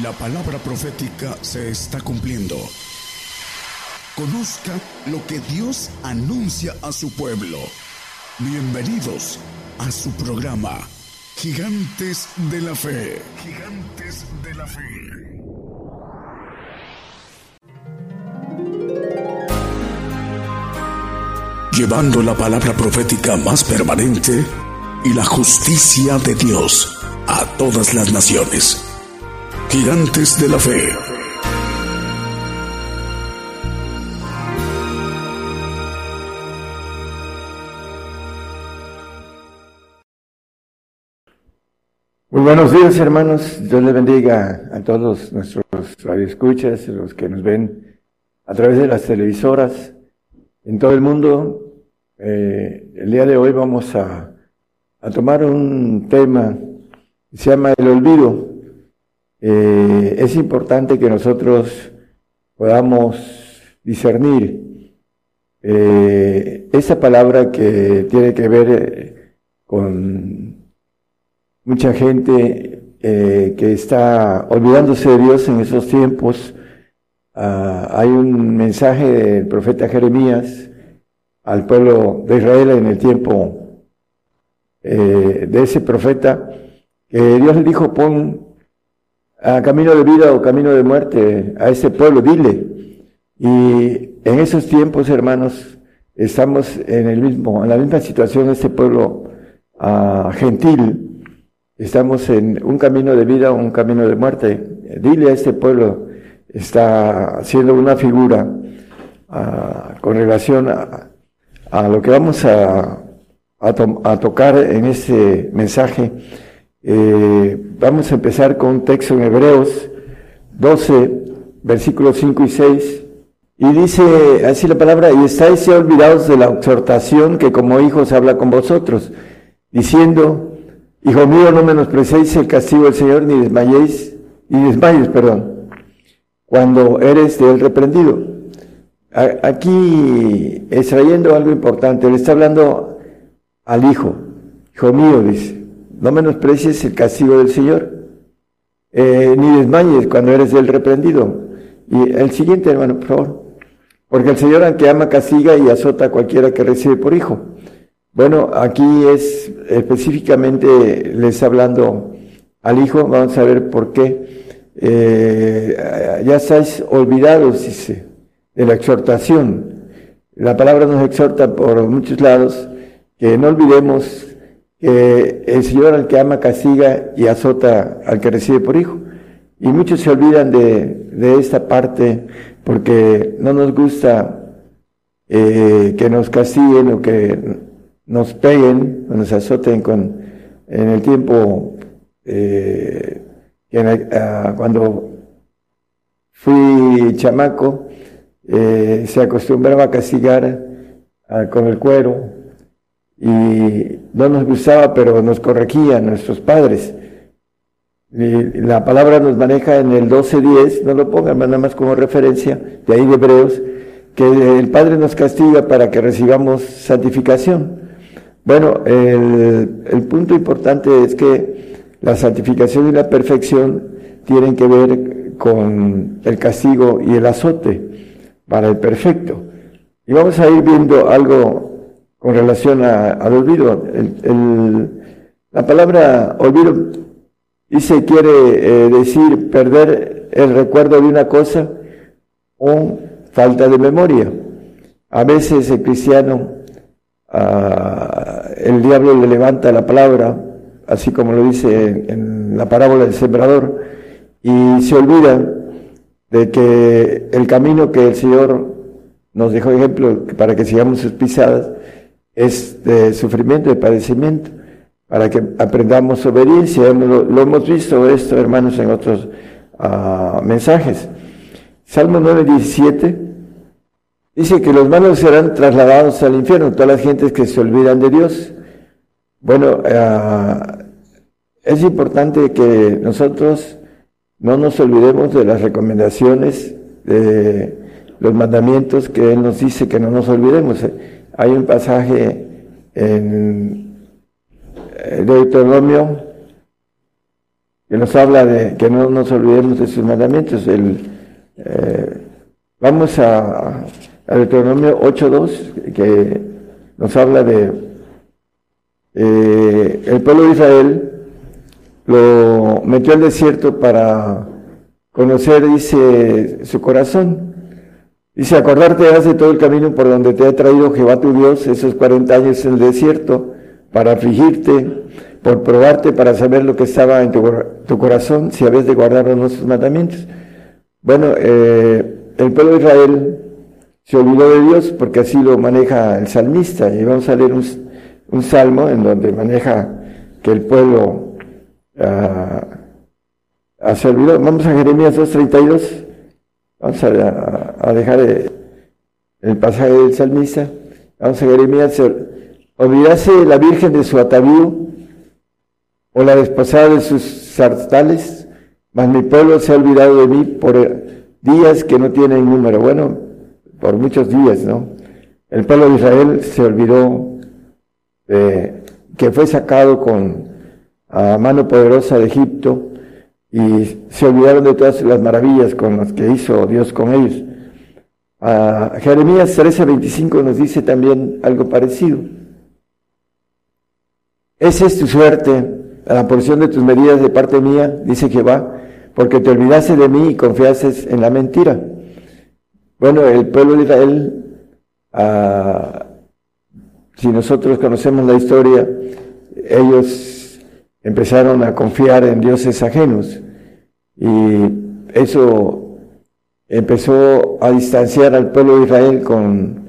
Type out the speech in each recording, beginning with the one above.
La palabra profética se está cumpliendo. Conozca lo que Dios anuncia a su pueblo. Bienvenidos a su programa, Gigantes de la Fe. Gigantes de la Fe. Llevando la palabra profética más permanente y la justicia de Dios a todas las naciones. Gigantes de la Fe. Muy buenos días, hermanos. Dios les bendiga a todos nuestros radioescuchas, los que nos ven a través de las televisoras en todo el mundo. Eh, el día de hoy vamos a, a tomar un tema que se llama el olvido. Eh, es importante que nosotros podamos discernir eh, esa palabra que tiene que ver eh, con mucha gente que está olvidándose de Dios en esos tiempos. Ah, hay un mensaje del profeta Jeremías al pueblo de Israel en el tiempo de ese profeta, que Dios le dijo, pon a camino de vida o camino de muerte a ese pueblo, dile. Y en esos tiempos, hermanos, estamos en el mismo, en la misma situación este pueblo uh, gentil. Estamos en un camino de vida o un camino de muerte. Dile a este pueblo, está haciendo una figura uh, con relación a, a, lo que vamos a, a tocar en este mensaje eh, vamos a empezar con un texto en Hebreos 12, versículos 5 y 6. Y dice así la palabra, y estáis olvidados de la exhortación que como hijos habla con vosotros, diciendo, Hijo mío, no menosprecéis el castigo del Señor, ni desmayéis, ni desmayes, perdón, cuando eres de él reprendido. Aquí extrayendo algo importante, le está hablando al hijo, hijo mío, dice, no menosprecies el castigo del Señor, eh, ni desmayes cuando eres del reprendido. Y el siguiente, hermano, por favor. Porque el Señor, aunque ama, castiga y azota a cualquiera que recibe por hijo. Bueno, aquí es específicamente, les hablando al hijo, vamos a ver por qué. Eh, ya estáis olvidados, dice, de la exhortación. La palabra nos exhorta por muchos lados que no olvidemos que el Señor al que ama castiga y azota al que recibe por hijo. Y muchos se olvidan de, de esta parte porque no nos gusta eh, que nos castiguen o que nos peguen o nos azoten con, en el tiempo eh, cuando fui chamaco eh, se acostumbraba a castigar con el cuero y no nos gustaba, pero nos corregían nuestros padres. La palabra nos maneja en el 12.10, no lo pongan nada más como referencia, de ahí de Hebreos, que el Padre nos castiga para que recibamos santificación. Bueno, el punto importante es que la santificación y la perfección tienen que ver con el castigo y el azote para el perfecto. Y vamos a ir viendo algo con relación al olvido. la palabra olvido dice, quiere eh, decir perder el recuerdo de una cosa o falta de memoria. A veces el cristiano, ah, el diablo le levanta la palabra, así como lo dice en la parábola del sembrador, y se olvida de que el camino que el Señor nos dejó ejemplo para que sigamos sus pisadas, es de sufrimiento, de padecimiento, para que aprendamos obediencia. Lo, hemos visto esto, hermanos, en otros uh, mensajes. Salmo 9, 17 dice que los malos serán trasladados al infierno, todas las gentes que se olvidan de Dios. Bueno, uh, es importante que nosotros no nos olvidemos de las recomendaciones, de los mandamientos que Él nos dice que no nos olvidemos. Hay un pasaje en Deuteronomio que nos habla de que no nos olvidemos de sus mandamientos. El, eh, vamos a, a Deuteronomio 8.2, que nos habla de eh, el pueblo de Israel lo metió al desierto para conocer, dice, su corazón. Dice, acordarte de todo el camino por donde te ha traído Jehová tu Dios esos 40 años en el desierto para afligirte, por probarte, para saber lo que estaba en tu, corazón, si habías de guardar no sus mandamientos. Bueno, eh, el pueblo de Israel se olvidó de Dios porque así lo maneja el salmista. Y vamos a leer un, un salmo en donde maneja que el pueblo uh, se olvidó. Vamos a Jeremías 2.32. Vamos a, a dejar el pasaje del salmista. Vamos a Jeremías. Olvidase la Virgen de su atavío o la desposada de sus sartales, mas mi pueblo se ha olvidado de mí por días que no tienen número. Bueno, por muchos días, ¿no? El pueblo de Israel se olvidó de que fue sacado con a mano poderosa de Egipto y se olvidaron de todas las maravillas con las que hizo Dios con ellos. A Jeremías 13:25 nos dice también algo parecido. Esa es tu suerte, la porción de tus medidas de parte mía, dice Jehová, porque te olvidaste de mí y confiases en la mentira. Bueno, el pueblo de Israel, ah, si nosotros conocemos la historia, ellos empezaron a confiar en dioses ajenos y eso empezó a distanciar al pueblo de Israel con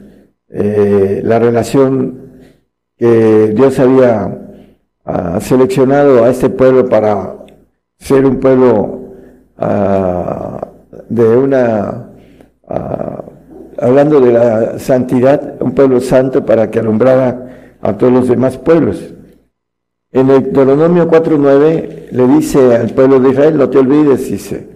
eh, la relación que Dios había ha seleccionado a este pueblo para ser un pueblo ah, de una, ah, hablando de la santidad, un pueblo santo para que alumbrara a todos los demás pueblos. En el Deuteronomio 4.9 le dice al pueblo de Israel, no te olvides, dice, ah,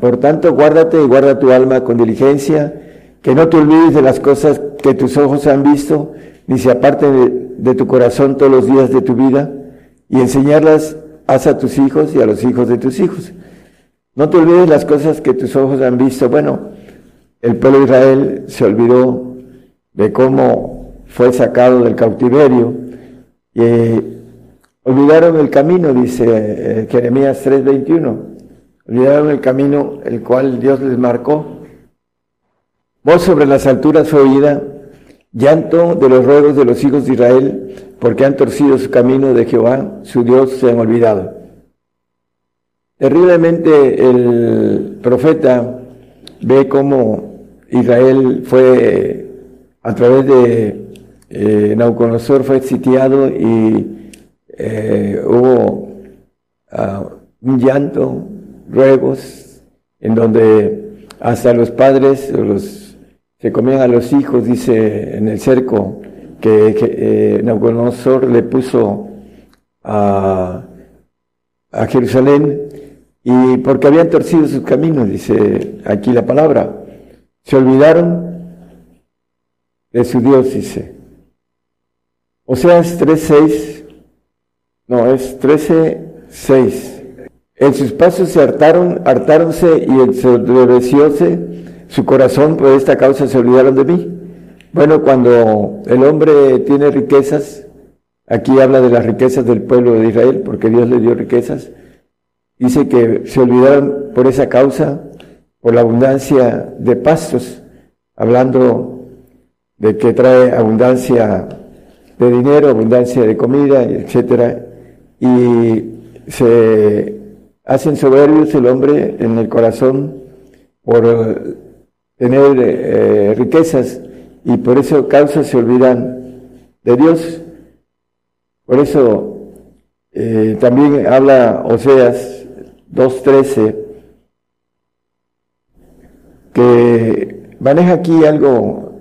por tanto guárdate y guarda tu alma con diligencia, que no te olvides de las cosas que tus ojos han visto, ni se aparte de, tu corazón todos los días de tu vida, y enseñarlas haz a tus hijos y a los hijos de tus hijos. No te olvides las cosas que tus ojos han visto. Bueno, el pueblo de Israel se olvidó de cómo fue sacado del cautiverio y eh, olvidaron el camino, dice eh, Jeremías 3:21. Olvidaron el camino el cual Dios les marcó. Vos sobre las alturas fue oída Llanto de los ruegos de los hijos de Israel, porque han torcido su camino de Jehová, su Dios, se han olvidado. Terriblemente el profeta ve cómo Israel fue, a través de eh, Nauconosor, fue sitiado y eh, hubo ah, un llanto, ruegos, en donde hasta los padres, los se comían a los hijos, dice en el cerco que, que eh, le puso a, a Jerusalén y porque habían torcido sus caminos, dice aquí la palabra, se olvidaron de su Dios, dice. O sea, es 3.6, no, es 13.6. En sus pasos se hartaron, hartáronse y ensoberbecióse su corazón por esta causa se olvidaron de mí. Bueno, cuando el hombre tiene riquezas, aquí habla de las riquezas del pueblo de Israel, porque Dios le dio riquezas, dice que se olvidaron por esa causa, por la abundancia de pastos, hablando de que trae abundancia de dinero, abundancia de comida, etcétera, y se hacen soberbios el hombre en el corazón por tener eh, riquezas y por eso causas se olvidan de Dios. Por eso eh, también habla Oseas 2.13 que maneja aquí algo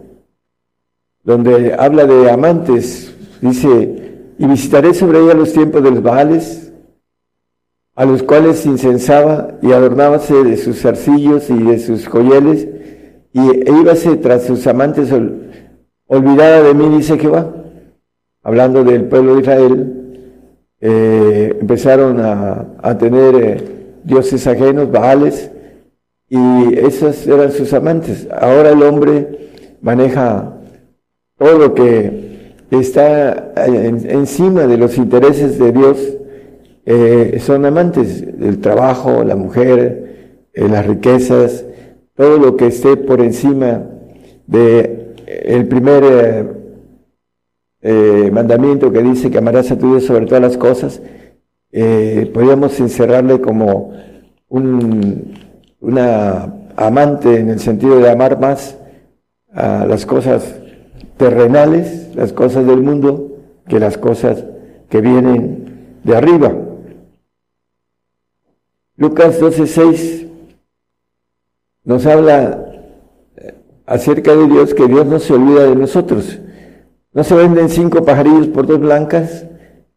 donde habla de amantes, dice, y visitaré sobre ella los tiempos de los Baales, a los cuales incensaba y adornábase de sus zarcillos y de sus joyeles, y e íbase tras sus amantes olvidada de mí, dice Jehová, hablando del pueblo de Israel, eh, empezaron a, tener eh, dioses ajenos, baales, y esas eran sus amantes. Ahora el hombre maneja todo lo que está encima de los intereses de Dios, eh, son amantes, el trabajo, la mujer, las riquezas, todo lo que esté por encima de el primer eh, mandamiento que dice que amarás a tu Dios sobre todas las cosas, eh, podríamos encerrarle como un, una amante en el sentido de amar más a las cosas terrenales, las cosas del mundo, que las cosas que vienen de arriba. Lucas 12:6 nos habla eh, acerca de Dios, que Dios no se olvida de nosotros. ¿No se venden cinco pajarillos por dos blancas?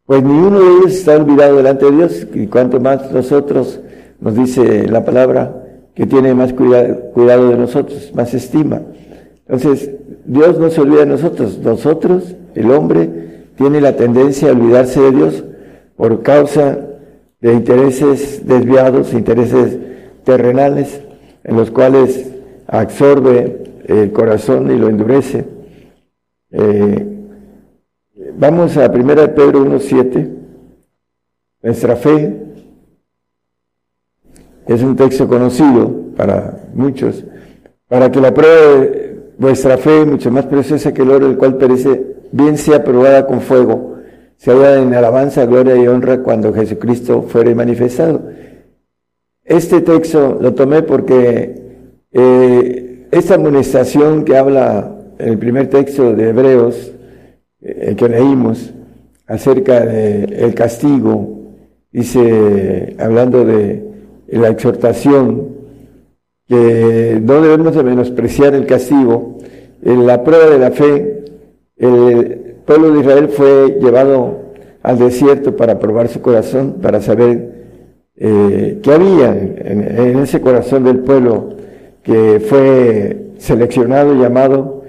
Pues ni uno de ellos está olvidado delante de Dios, y cuanto más nosotros, nos dice la palabra, que tiene más cuidado, cuidado de nosotros, más estima. Entonces, Dios no se olvida de nosotros. Nosotros, el hombre, tiene la tendencia a olvidarse de Dios por causa de intereses desviados, intereses terrenales, en los cuales absorbe el corazón y lo endurece. Eh, vamos a 1 Pedro 1.7. Nuestra fe es un texto conocido para muchos, para que la prueba de vuestra fe, mucho más preciosa que el oro, el cual perece, bien sea probada con fuego, se haga en alabanza, gloria y honra cuando Jesucristo fuere manifestado. Este texto lo tomé porque eh, esta amonestación que habla el primer texto de Hebreos eh, que leímos acerca del el castigo, dice, hablando de la exhortación, que no debemos de menospreciar el castigo, en la prueba de la fe, el pueblo de Israel fue llevado al desierto para probar su corazón, para saber eh, qué había en, en, ese corazón del pueblo que fue seleccionado, llamado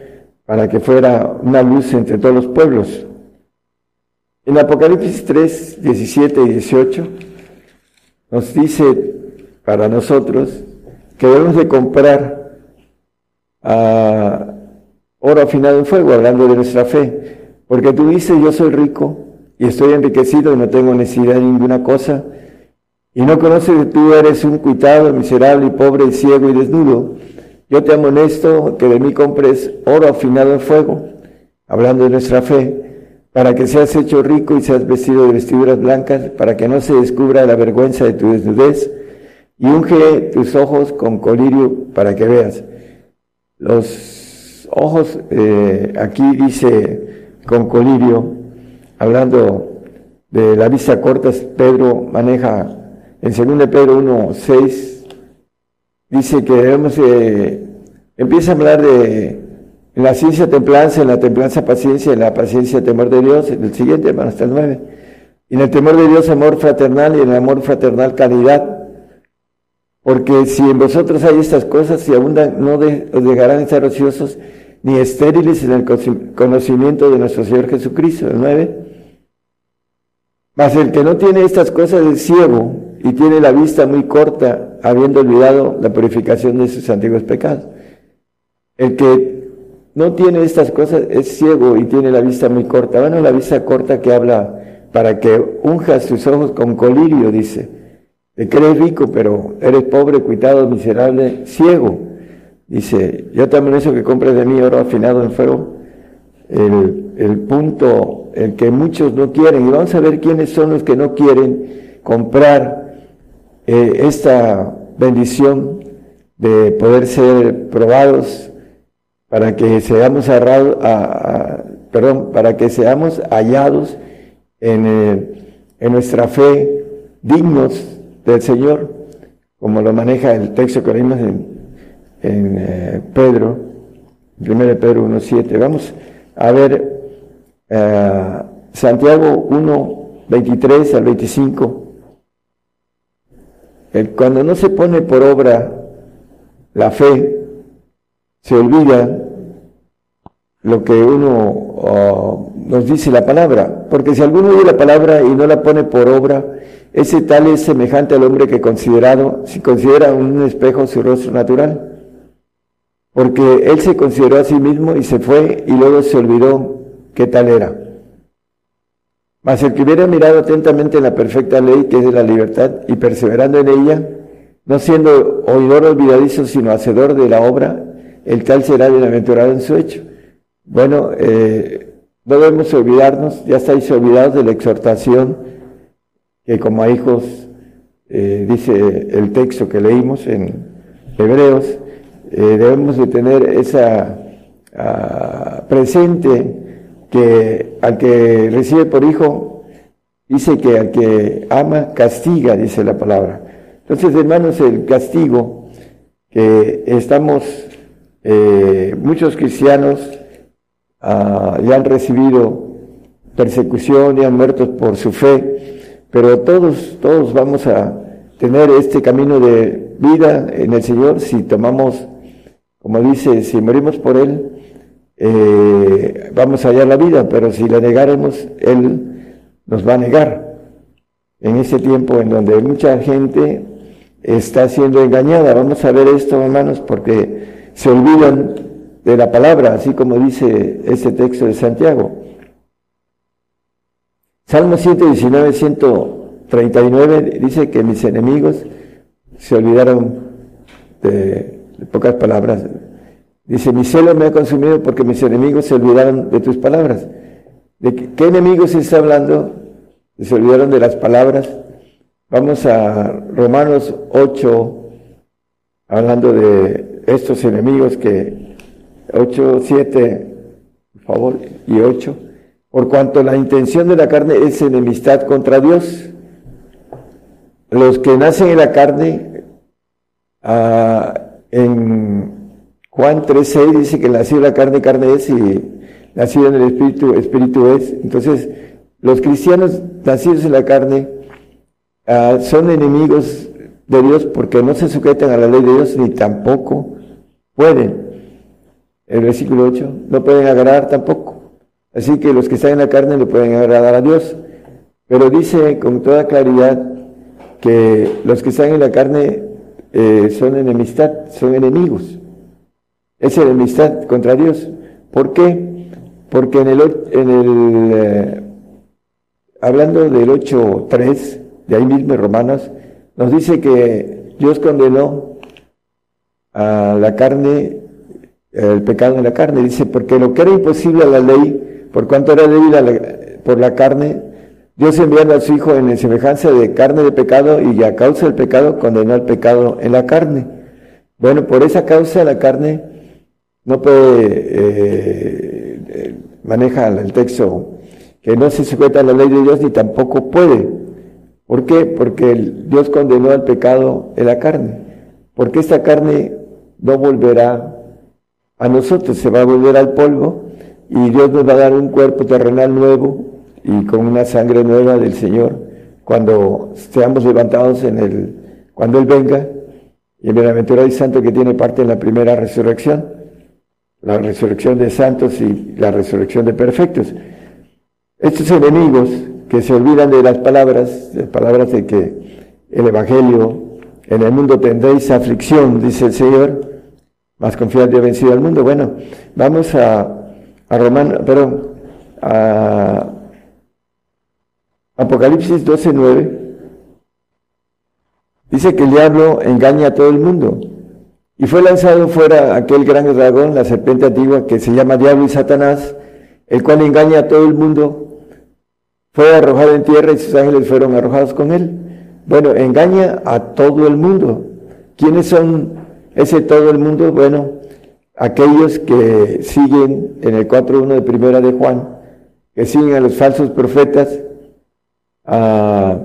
para que fuera una luz entre todos los pueblos. En Apocalipsis 3, 17 y 18 nos dice para nosotros que debemos de comprar a oro afinado en fuego, hablando de nuestra fe, porque tú dices, yo soy rico y estoy enriquecido y no tengo necesidad de ninguna cosa, y no conoces que tú eres un cuitado, miserable y pobre y ciego y desnudo. Yo te amonesto que de mí compres oro afinado en fuego, hablando de nuestra fe, para que seas hecho rico y seas vestido de vestiduras blancas, para que no se descubra la vergüenza de tu desnudez, y unge tus ojos con colirio para que veas. Los ojos, eh, aquí dice con colirio, hablando de la vista corta, Pedro maneja en 2 Pedro 1, 6, dice que debemos, empieza a hablar de la ciencia templanza, en la templanza paciencia, en la paciencia temor de Dios, en el siguiente, hermano, hasta el 9. Y en el temor de Dios amor fraternal y en el amor fraternal caridad. Porque si en vosotros hay estas cosas, si abundan, no os dejarán estar ociosos ni estériles en el conocimiento de nuestro Señor Jesucristo. El 9. Mas el que no tiene estas cosas es ciego y tiene la vista muy corta, habiendo olvidado la purificación de sus antiguos pecados. El que no tiene estas cosas es ciego y tiene la vista muy corta. Bueno, la vista corta que habla para que unjas tus ojos con colirio, dice. Que eres rico, pero eres pobre, cuitado, miserable, ciego. Dice, yo también eso que compres de mí oro afinado en fuego. El, el punto, el que muchos no quieren. Y vamos a ver quiénes son los que no quieren comprar eh, esta bendición de poder ser probados para que seamos perdón, para que seamos hallados en, eh, en, nuestra fe dignos del Señor, como lo maneja el texto que leímos en, en eh, Pedro, 1 Pedro 1.7. Vamos a ver Santiago 1, 23 al 25 cuando no se pone por obra la fe, se olvida lo que uno nos dice la palabra, porque si alguno oye la palabra y no la pone por obra, ese tal es semejante al hombre que considerado, si considera un espejo su rostro natural, porque él se consideró a sí mismo y se fue y luego se olvidó qué tal era. Mas el que hubiera mirado atentamente en la perfecta ley que es de la libertad y perseverando en ella, no siendo oidor olvidadizo, sino hacedor de la obra, el tal será bienaventurado en su hecho. Bueno, eh, no debemos olvidarnos, ya estáis olvidados de la exhortación que como a hijos, eh, dice el texto que leímos en Hebreos, eh, debemos de tener esa ah, presente que al que recibe por hijo, dice que al que ama, castiga, dice la palabra. Entonces, hermanos, el castigo que estamos, eh, muchos cristianos ah, ya han recibido persecución y han muerto por su fe, pero todos, todos vamos a tener este camino de vida en el Señor si tomamos, como dice, si morimos por Él, eh, vamos a hallar la vida, pero si la negaremos, Él nos va a negar. En ese tiempo en donde mucha gente está siendo engañada. Vamos a ver esto, hermanos, porque se olvidan de la palabra, así como dice este texto de Santiago. Salmo 119, 139 dice que mis enemigos se olvidaron de, pocas palabras. Dice, mi celo me ha consumido porque mis enemigos se olvidaron de tus palabras. ¿De qué, enemigos está hablando? Se olvidaron de las palabras Vamos a Romanos 8, hablando de estos enemigos que 8, 7, por favor, y 8. Por cuanto la intención de la carne es enemistad contra Dios. Los que nacen en la carne, ah, en Juan 3.6 dice que nacido la carne, carne es, y nacido en el espíritu, espíritu es. Entonces, los cristianos nacidos en la carne, Ah, son enemigos de Dios porque no se sujetan a la ley de Dios ni tampoco pueden. El versículo 8, no pueden agradar tampoco. Así que los que están en la carne no pueden agradar a Dios. Pero dice con toda claridad que los que están en la carne eh, son enemistad, son enemigos. Es enemistad contra Dios. ¿Por qué? Porque en el, en el eh, hablando del 8.3, de ahí mismo Romanos, nos dice que Dios condenó a la carne, el pecado en la carne. Dice, porque lo que era imposible a la ley, por cuanto era débil por la carne, Dios enviando a su Hijo en semejanza de carne de pecado y a causa del pecado condenó al pecado en la carne. Bueno, por esa causa la carne no puede, eh, eh, maneja el texto que no se sujeta a la ley de Dios ni tampoco puede ¿Por qué? Porque Dios condenó al pecado en la carne. Porque esta carne no volverá a nosotros, se va a volver al polvo y Dios nos va a dar un cuerpo terrenal nuevo y con una sangre nueva del Señor cuando seamos levantados en el, cuando Él venga. Y el bienaventurado y santo que tiene parte en la primera resurrección, la resurrección de santos y la resurrección de perfectos. Estos enemigos que se olvidan de las palabras, de palabras de que el Evangelio, en el mundo tendréis aflicción, dice el Señor, más confiante ha vencido al mundo. Bueno, vamos a, a Romano, perdón, a Apocalipsis 12:9. Dice que el diablo engaña a todo el mundo. Y fue lanzado fuera aquel gran dragón, la serpiente antigua, que se llama Diablo y Satanás, el cual engaña a todo el mundo fue arrojado en tierra y sus ángeles fueron arrojados con él. Bueno, engaña a todo el mundo. ¿Quiénes son ese todo el mundo? Bueno, aquellos que siguen en el 4.1 de primera de Juan, que siguen a los falsos profetas, ah,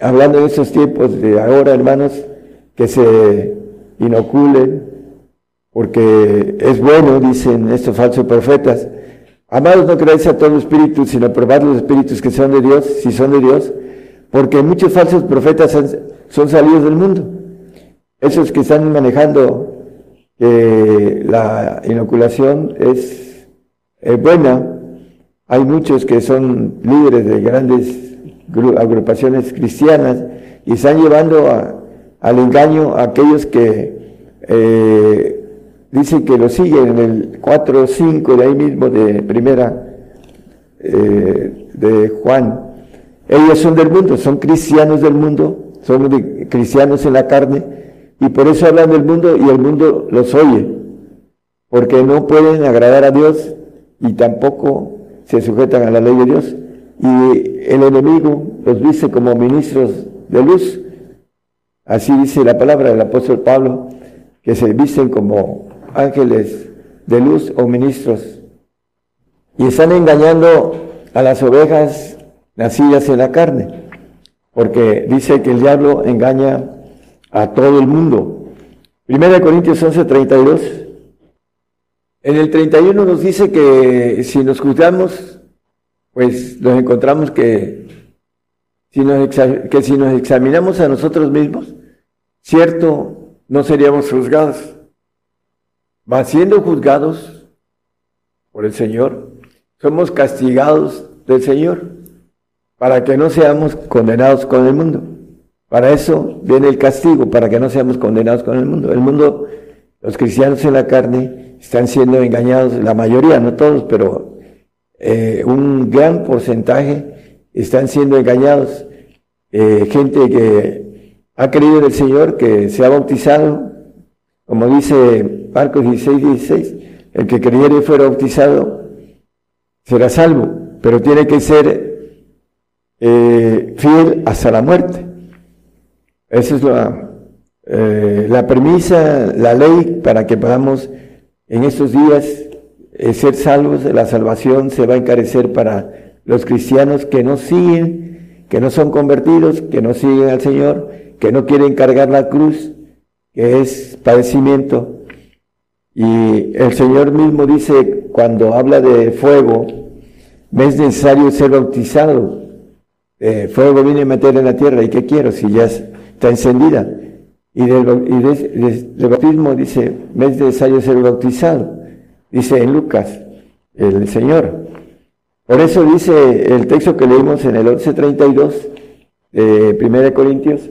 hablando en esos tiempos de ahora, hermanos, que se inoculen, porque es bueno, dicen estos falsos profetas, Amados, no creáis a todo espíritu, sino probad los espíritus que son de Dios, si son de Dios, porque muchos falsos profetas son salidos del mundo. Esos que están manejando la inoculación es, buena, hay muchos que son líderes de grandes agrupaciones cristianas y están llevando al engaño a aquellos que eh, dicen que lo siguen en el 4 o 5 de ahí mismo de primera eh, de Juan. Ellos son del mundo, son cristianos del mundo, son cristianos en la carne y por eso hablan del mundo y el mundo los oye, porque no pueden agradar a Dios y tampoco se sujetan a la ley de Dios. Y el enemigo los dice como ministros de luz. Así dice la palabra del apóstol Pablo, que se visten como ángeles de luz o ministros. Y están engañando a las ovejas nacidas en la carne, porque dice que el diablo engaña a todo el mundo. Primera Corintios 11, 32. En el 31 nos dice que si nos juzgamos, pues nos encontramos que si nos, que si nos examinamos a nosotros mismos, cierto, no seríamos juzgados. Va siendo juzgados por el Señor, somos castigados del Señor para que no seamos condenados con el mundo. Para eso viene el castigo, para que no seamos condenados con el mundo. El mundo, los cristianos en la carne, están siendo engañados, la mayoría, no todos, pero eh, un gran porcentaje están siendo engañados. Eh, gente que ha creído en el Señor, que se ha bautizado, como dice Marcos 16, 16, el que creyere y fuera bautizado será salvo, pero tiene que ser eh, fiel hasta la muerte. Esa es la, eh, la premisa, la ley para que podamos en estos días eh, ser salvos. La salvación se va a encarecer para los cristianos que no siguen, que no son convertidos, que no siguen al Señor, que no quieren cargar la cruz, que es padecimiento. Y el Señor mismo dice, cuando habla de fuego, me es necesario ser bautizado. Eh, fuego viene a meter en la tierra, ¿y qué quiero si ya está encendida? Y del, bautismo dice, me es necesario ser bautizado, dice en Lucas, el Señor. Por eso dice el texto que leímos en el 11.32 de 1 Corintios,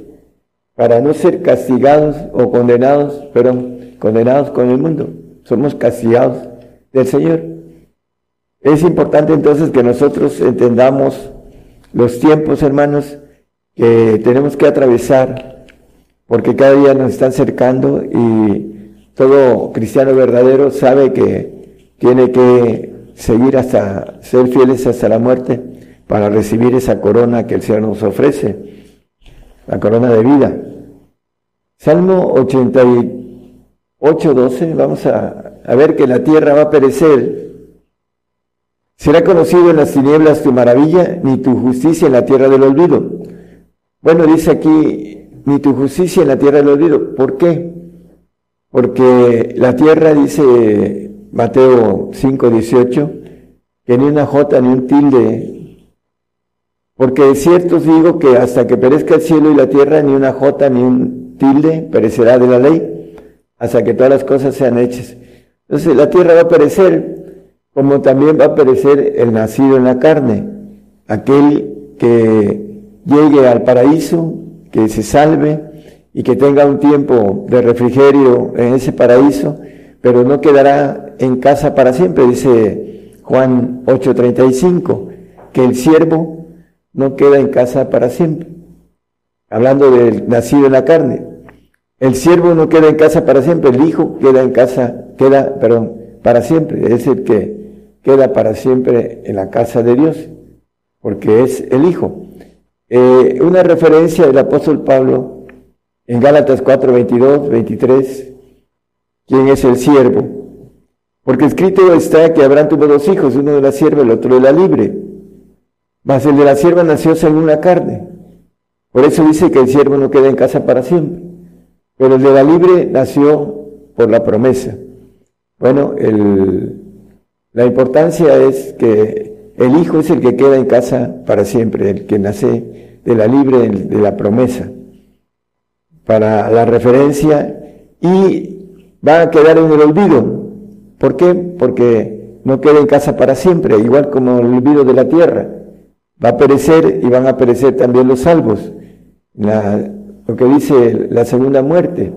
para no ser castigados o condenados, pero condenados con el mundo. Somos castigados del Señor. Es importante entonces que nosotros entendamos los tiempos, hermanos, que tenemos que atravesar, porque cada día nos están cercando y todo cristiano verdadero sabe que tiene que seguir hasta ser fieles hasta la muerte para recibir esa corona que el Señor nos ofrece la corona de vida. Salmo 88, 12, vamos a, a ver que la tierra va a perecer. Será conocido en las tinieblas tu maravilla, ni tu justicia en la tierra del olvido. Bueno, dice aquí, ni tu justicia en la tierra del olvido. ¿Por qué? Porque la tierra, dice Mateo 5, 18, que ni una jota ni un tilde porque de cierto os digo que hasta que perezca el cielo y la tierra, ni una jota ni un tilde perecerá de la ley, hasta que todas las cosas sean hechas. Entonces la tierra va a perecer, como también va a perecer el nacido en la carne, aquel que llegue al paraíso, que se salve y que tenga un tiempo de refrigerio en ese paraíso, pero no quedará en casa para siempre, dice Juan 8:35, que el siervo no queda en casa para siempre. Hablando del nacido en la carne. El siervo no queda en casa para siempre, el hijo queda en casa, queda, perdón, para siempre. Es el que queda para siempre en la casa de Dios, porque es el hijo. Eh, una referencia del apóstol Pablo en Gálatas 4, 22, 23. ¿Quién es el siervo? Porque escrito está que Abraham tuvo dos hijos, uno de la sierva, el otro de la libre. Mas el de la sierva nació según la carne. Por eso dice que el siervo no queda en casa para siempre. Pero el de la libre nació por la promesa. Bueno, la importancia es que el hijo es el que queda en casa para siempre, el que nace de la libre, de la promesa. Para la referencia y va a quedar en el olvido. ¿Por qué? Porque no queda en casa para siempre, igual como el olvido de la tierra. Va a perecer y van a perecer también los salvos. lo que dice la segunda muerte,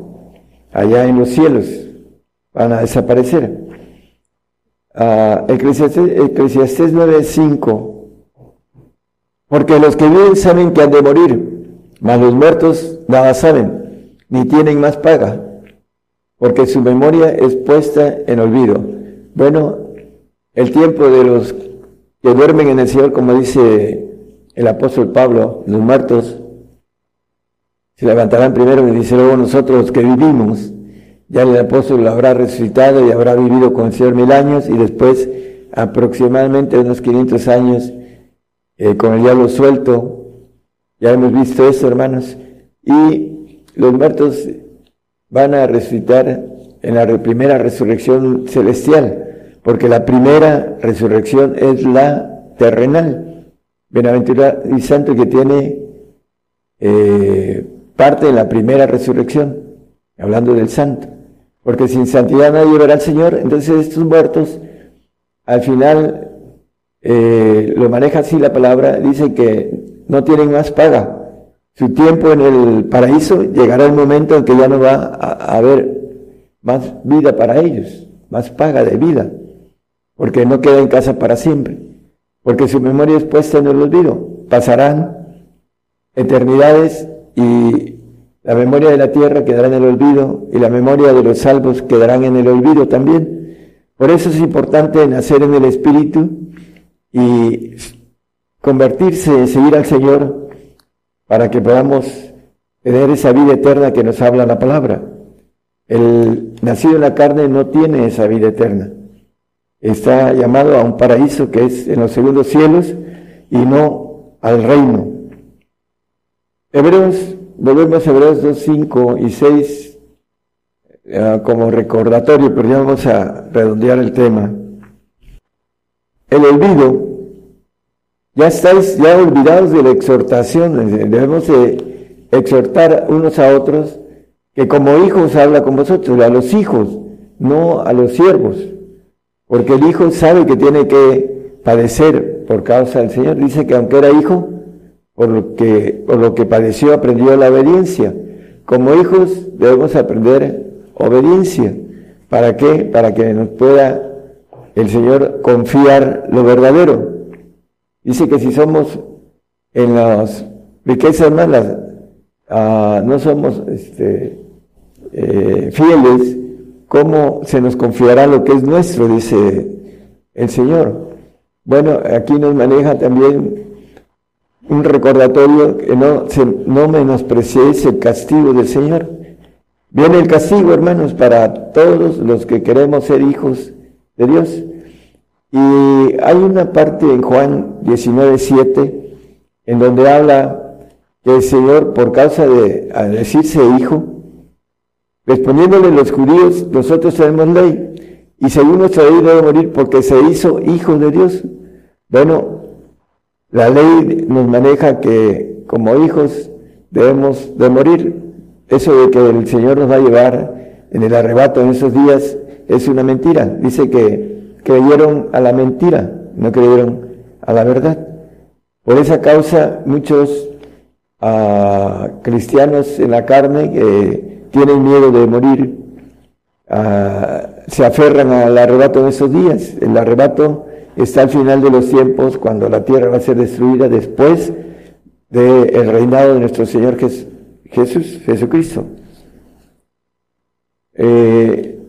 allá en los cielos, van a desaparecer. Uh, Eclesiastés, Eclesiastés 9:5 porque los que viven saben que han de morir, mas los muertos nada saben, ni tienen más paga, porque su memoria es puesta en olvido. Bueno, el tiempo de los que duermen en el Señor, como dice el apóstol Pablo, los muertos se levantarán primero y dice luego nosotros que vivimos, ya el apóstol habrá resucitado y habrá vivido con el Señor mil años y después aproximadamente unos 500 años eh, con el diablo suelto. Ya hemos visto eso, hermanos. Y los muertos van a resucitar en la primera resurrección celestial, porque la primera resurrección es la terrenal. Bienaventurado y santo que tiene eh, parte en la primera resurrección, hablando del santo. Porque sin santidad nadie verá al Señor, entonces estos muertos al final eh, lo maneja así la palabra, dice que no tienen más paga. Su tiempo en el paraíso llegará el momento en que ya no va a, haber más vida para ellos, más paga de vida, porque no queda en casa para siempre, porque su memoria es puesta en el olvido. Pasarán eternidades y la memoria de la tierra quedará en el olvido y la memoria de los salvos quedarán en el olvido también. Por eso es importante nacer en el Espíritu y convertirse, seguir al Señor, para que podamos tener esa vida eterna que nos habla la palabra. El nacido en la carne no tiene esa vida eterna. Está llamado a un paraíso que es en los segundos cielos y no al reino. Hebreos, volvemos a Hebreos 2, 5 y 6 eh, como recordatorio, pero ya vamos a redondear el tema el olvido, ya estáis ya olvidados de la exhortación, debemos de exhortar unos a otros, que como hijos habla con vosotros, a los hijos, no a los siervos, porque el hijo sabe que tiene que padecer por causa del Señor, dice que aunque era hijo, por lo que, por lo que padeció aprendió la obediencia. Como hijos debemos aprender obediencia. ¿Para qué? Para que nos pueda el Señor confiar lo verdadero. Dice que si somos en las riquezas malas, ah, no somos este, eh, fieles, ¿cómo se nos confiará lo que es nuestro? Dice el Señor. Bueno, aquí nos maneja también un recordatorio que no, se, no menospreciéis el castigo del Señor. Viene el castigo, hermanos, para todos los que queremos ser hijos de Dios. Y hay una parte en Juan 19, 7, en donde habla que el Señor, por causa de decirse hijo, respondiéndole los judíos, nosotros tenemos ley, y según nuestra ley debe morir porque se hizo hijo de Dios. Bueno, la ley nos maneja que como hijos debemos de morir. Eso de que el Señor nos va a llevar en el arrebato en esos días es una mentira. Dice que creyeron a la mentira, no creyeron a la verdad. Por esa causa muchos ah, cristianos en la carne que tienen miedo de morir ah, se aferran al arrebato en esos días. El arrebato está al final de los tiempos, cuando la tierra va a ser destruida después del reinado de nuestro Señor Jesús, Jesucristo. Eh,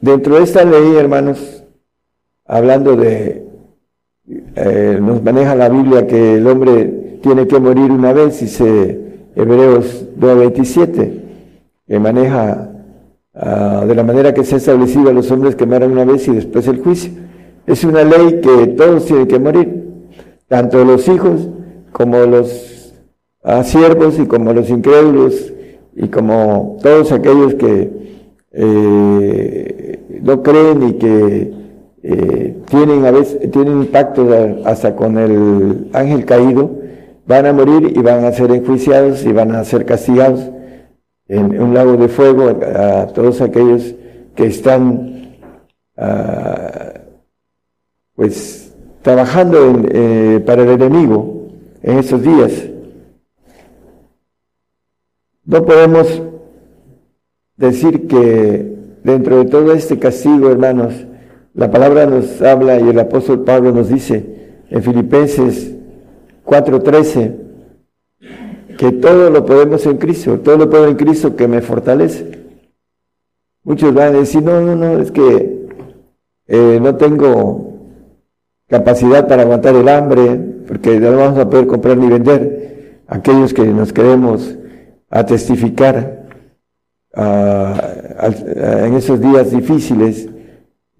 Dentro de esta ley, hermanos, hablando de, eh, nos maneja la Biblia que el hombre tiene que morir una vez, dice Hebreos 2.27, que maneja ah, de la manera que se ha establecido a los hombres que mueran una vez y después el juicio. Es una ley que todos tienen que morir, tanto los hijos como los ah, siervos y como los incrédulos y como todos aquellos que eh, no creen y que eh, tienen a veces tienen impacto hasta con el ángel caído, van a morir y van a ser enjuiciados y van a ser castigados en un lago de fuego a, todos aquellos que están ah, pues trabajando eh, para el enemigo en esos días. No podemos decir que dentro de todo este castigo, hermanos, la palabra nos habla y el apóstol Pablo nos dice en Filipenses 4:13 que todo lo podemos en Cristo, todo lo puedo en Cristo que me fortalece. Muchos van a decir, no, no, no, es que eh, no tengo capacidad para aguantar el hambre, porque no vamos a poder comprar ni vender. Aquellos que nos queremos a testificar en esos días difíciles,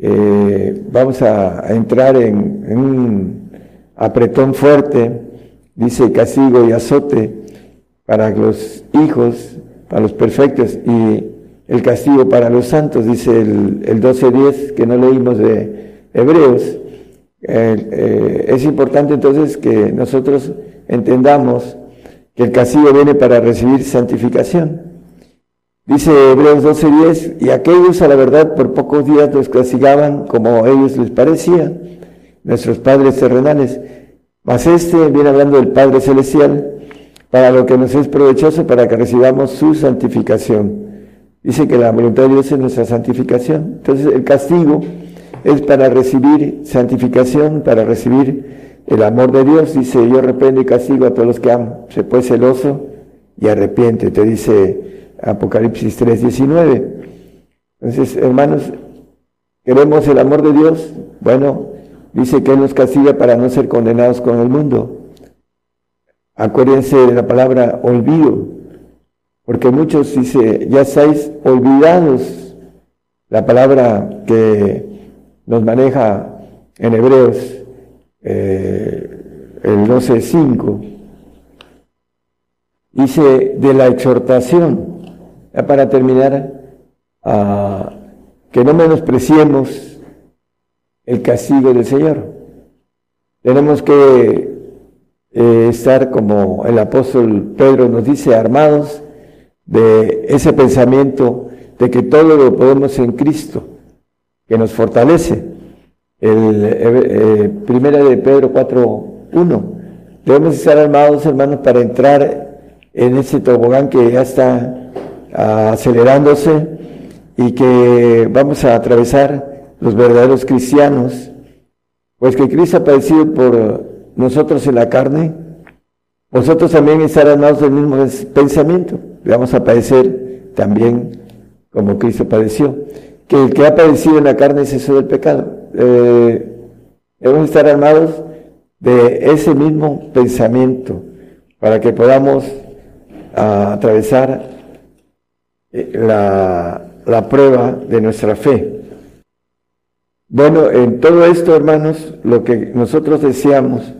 eh, vamos a, entrar en, un apretón fuerte, dice castigo y azote para los hijos, para los perfectos y el castigo para los santos, dice el, el 12.10 que no leímos de Hebreos. Eh, es importante entonces que nosotros entendamos que el castigo viene para recibir santificación. Dice Hebreos 12:10, y aquellos a la verdad por pocos días los castigaban como a ellos les parecía, nuestros padres terrenales. Mas este viene hablando del Padre Celestial, para lo que nos es provechoso, para que recibamos su santificación. Dice que la voluntad de Dios es nuestra santificación. Entonces el castigo es para recibir santificación, para recibir el amor de Dios. Dice, yo reprendo y castigo a todos los que aman. Se puede celoso y arrepiente, te dice Apocalipsis 3, 19. Entonces, hermanos, queremos el amor de Dios. Bueno, dice que Él nos castiga para no ser condenados con el mundo. Acuérdense de la palabra olvido, porque muchos dice, ya estáis olvidados. La palabra que nos maneja en Hebreos eh, el 12.5. Dice de la exhortación, ya para terminar, que no menospreciemos el castigo del Señor. Tenemos que eh, estar como el apóstol Pedro nos dice, armados de ese pensamiento de que todo lo podemos en Cristo que nos fortalece. El, eh, eh, primera de Pedro 4.1. Debemos estar armados, hermanos, para entrar en ese tobogán que ya está acelerándose y que vamos a atravesar los verdaderos cristianos, pues que Cristo ha padecido por nosotros en la carne, nosotros también estar armados del mismo pensamiento, vamos a padecer también como Cristo padeció que el que ha padecido en la carne es eso del pecado. Eh, debemos estar armados de ese mismo pensamiento para que podamos ah, atravesar eh, la, prueba de nuestra fe. Bueno, en todo esto, hermanos, lo que nosotros deseamos,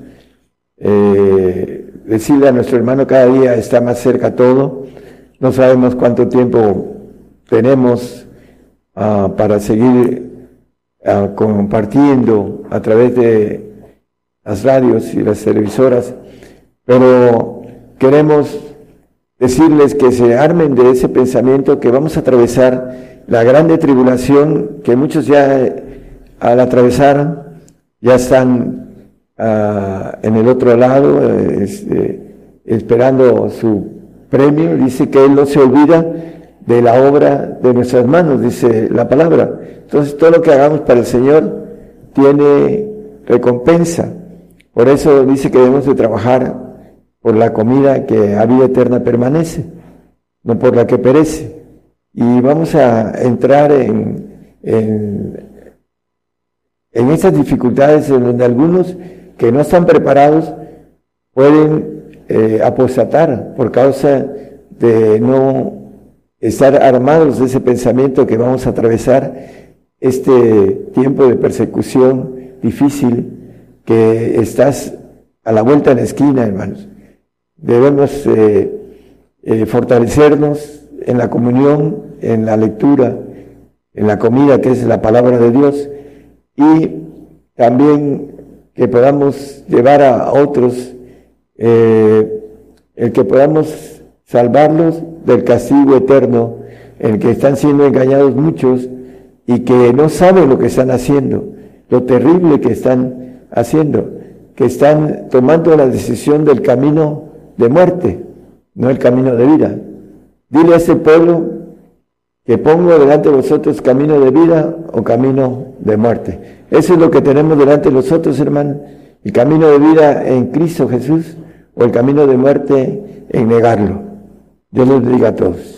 eh, decirle a nuestro hermano cada día está más cerca todo, no sabemos cuánto tiempo tenemos Ah, para seguir ah, compartiendo a través de las radios y las televisoras, pero queremos decirles que se armen de ese pensamiento que vamos a atravesar la grande tribulación que muchos ya al atravesar ya están ah, en el otro lado este, esperando su premio. Dice que Él no se olvida de la obra de nuestras manos, dice la palabra. Entonces todo lo que hagamos para el Señor tiene recompensa. Por eso dice que debemos de trabajar por la comida que a vida eterna permanece, no por la que perece. Y vamos a entrar en, en, dificultades en donde algunos que no están preparados pueden eh, apostatar por causa de no estar armados de ese pensamiento que vamos a atravesar este tiempo de persecución difícil que estás a la vuelta de la esquina, hermanos. Debemos eh, eh, fortalecernos en la comunión, en la lectura, en la comida que es la palabra de Dios y también que podamos llevar a otros, eh, el que podamos salvarlos del castigo eterno el que están siendo engañados muchos y que no saben lo que están haciendo, lo terrible que están haciendo, que están tomando la decisión del camino de muerte, no el camino de vida. Dile a ese pueblo que pongo delante de vosotros camino de vida o camino de muerte. Eso es lo que tenemos delante de nosotros, hermano. El camino de vida en Cristo Jesús o el camino de muerte en negarlo. Dios les diga a todos.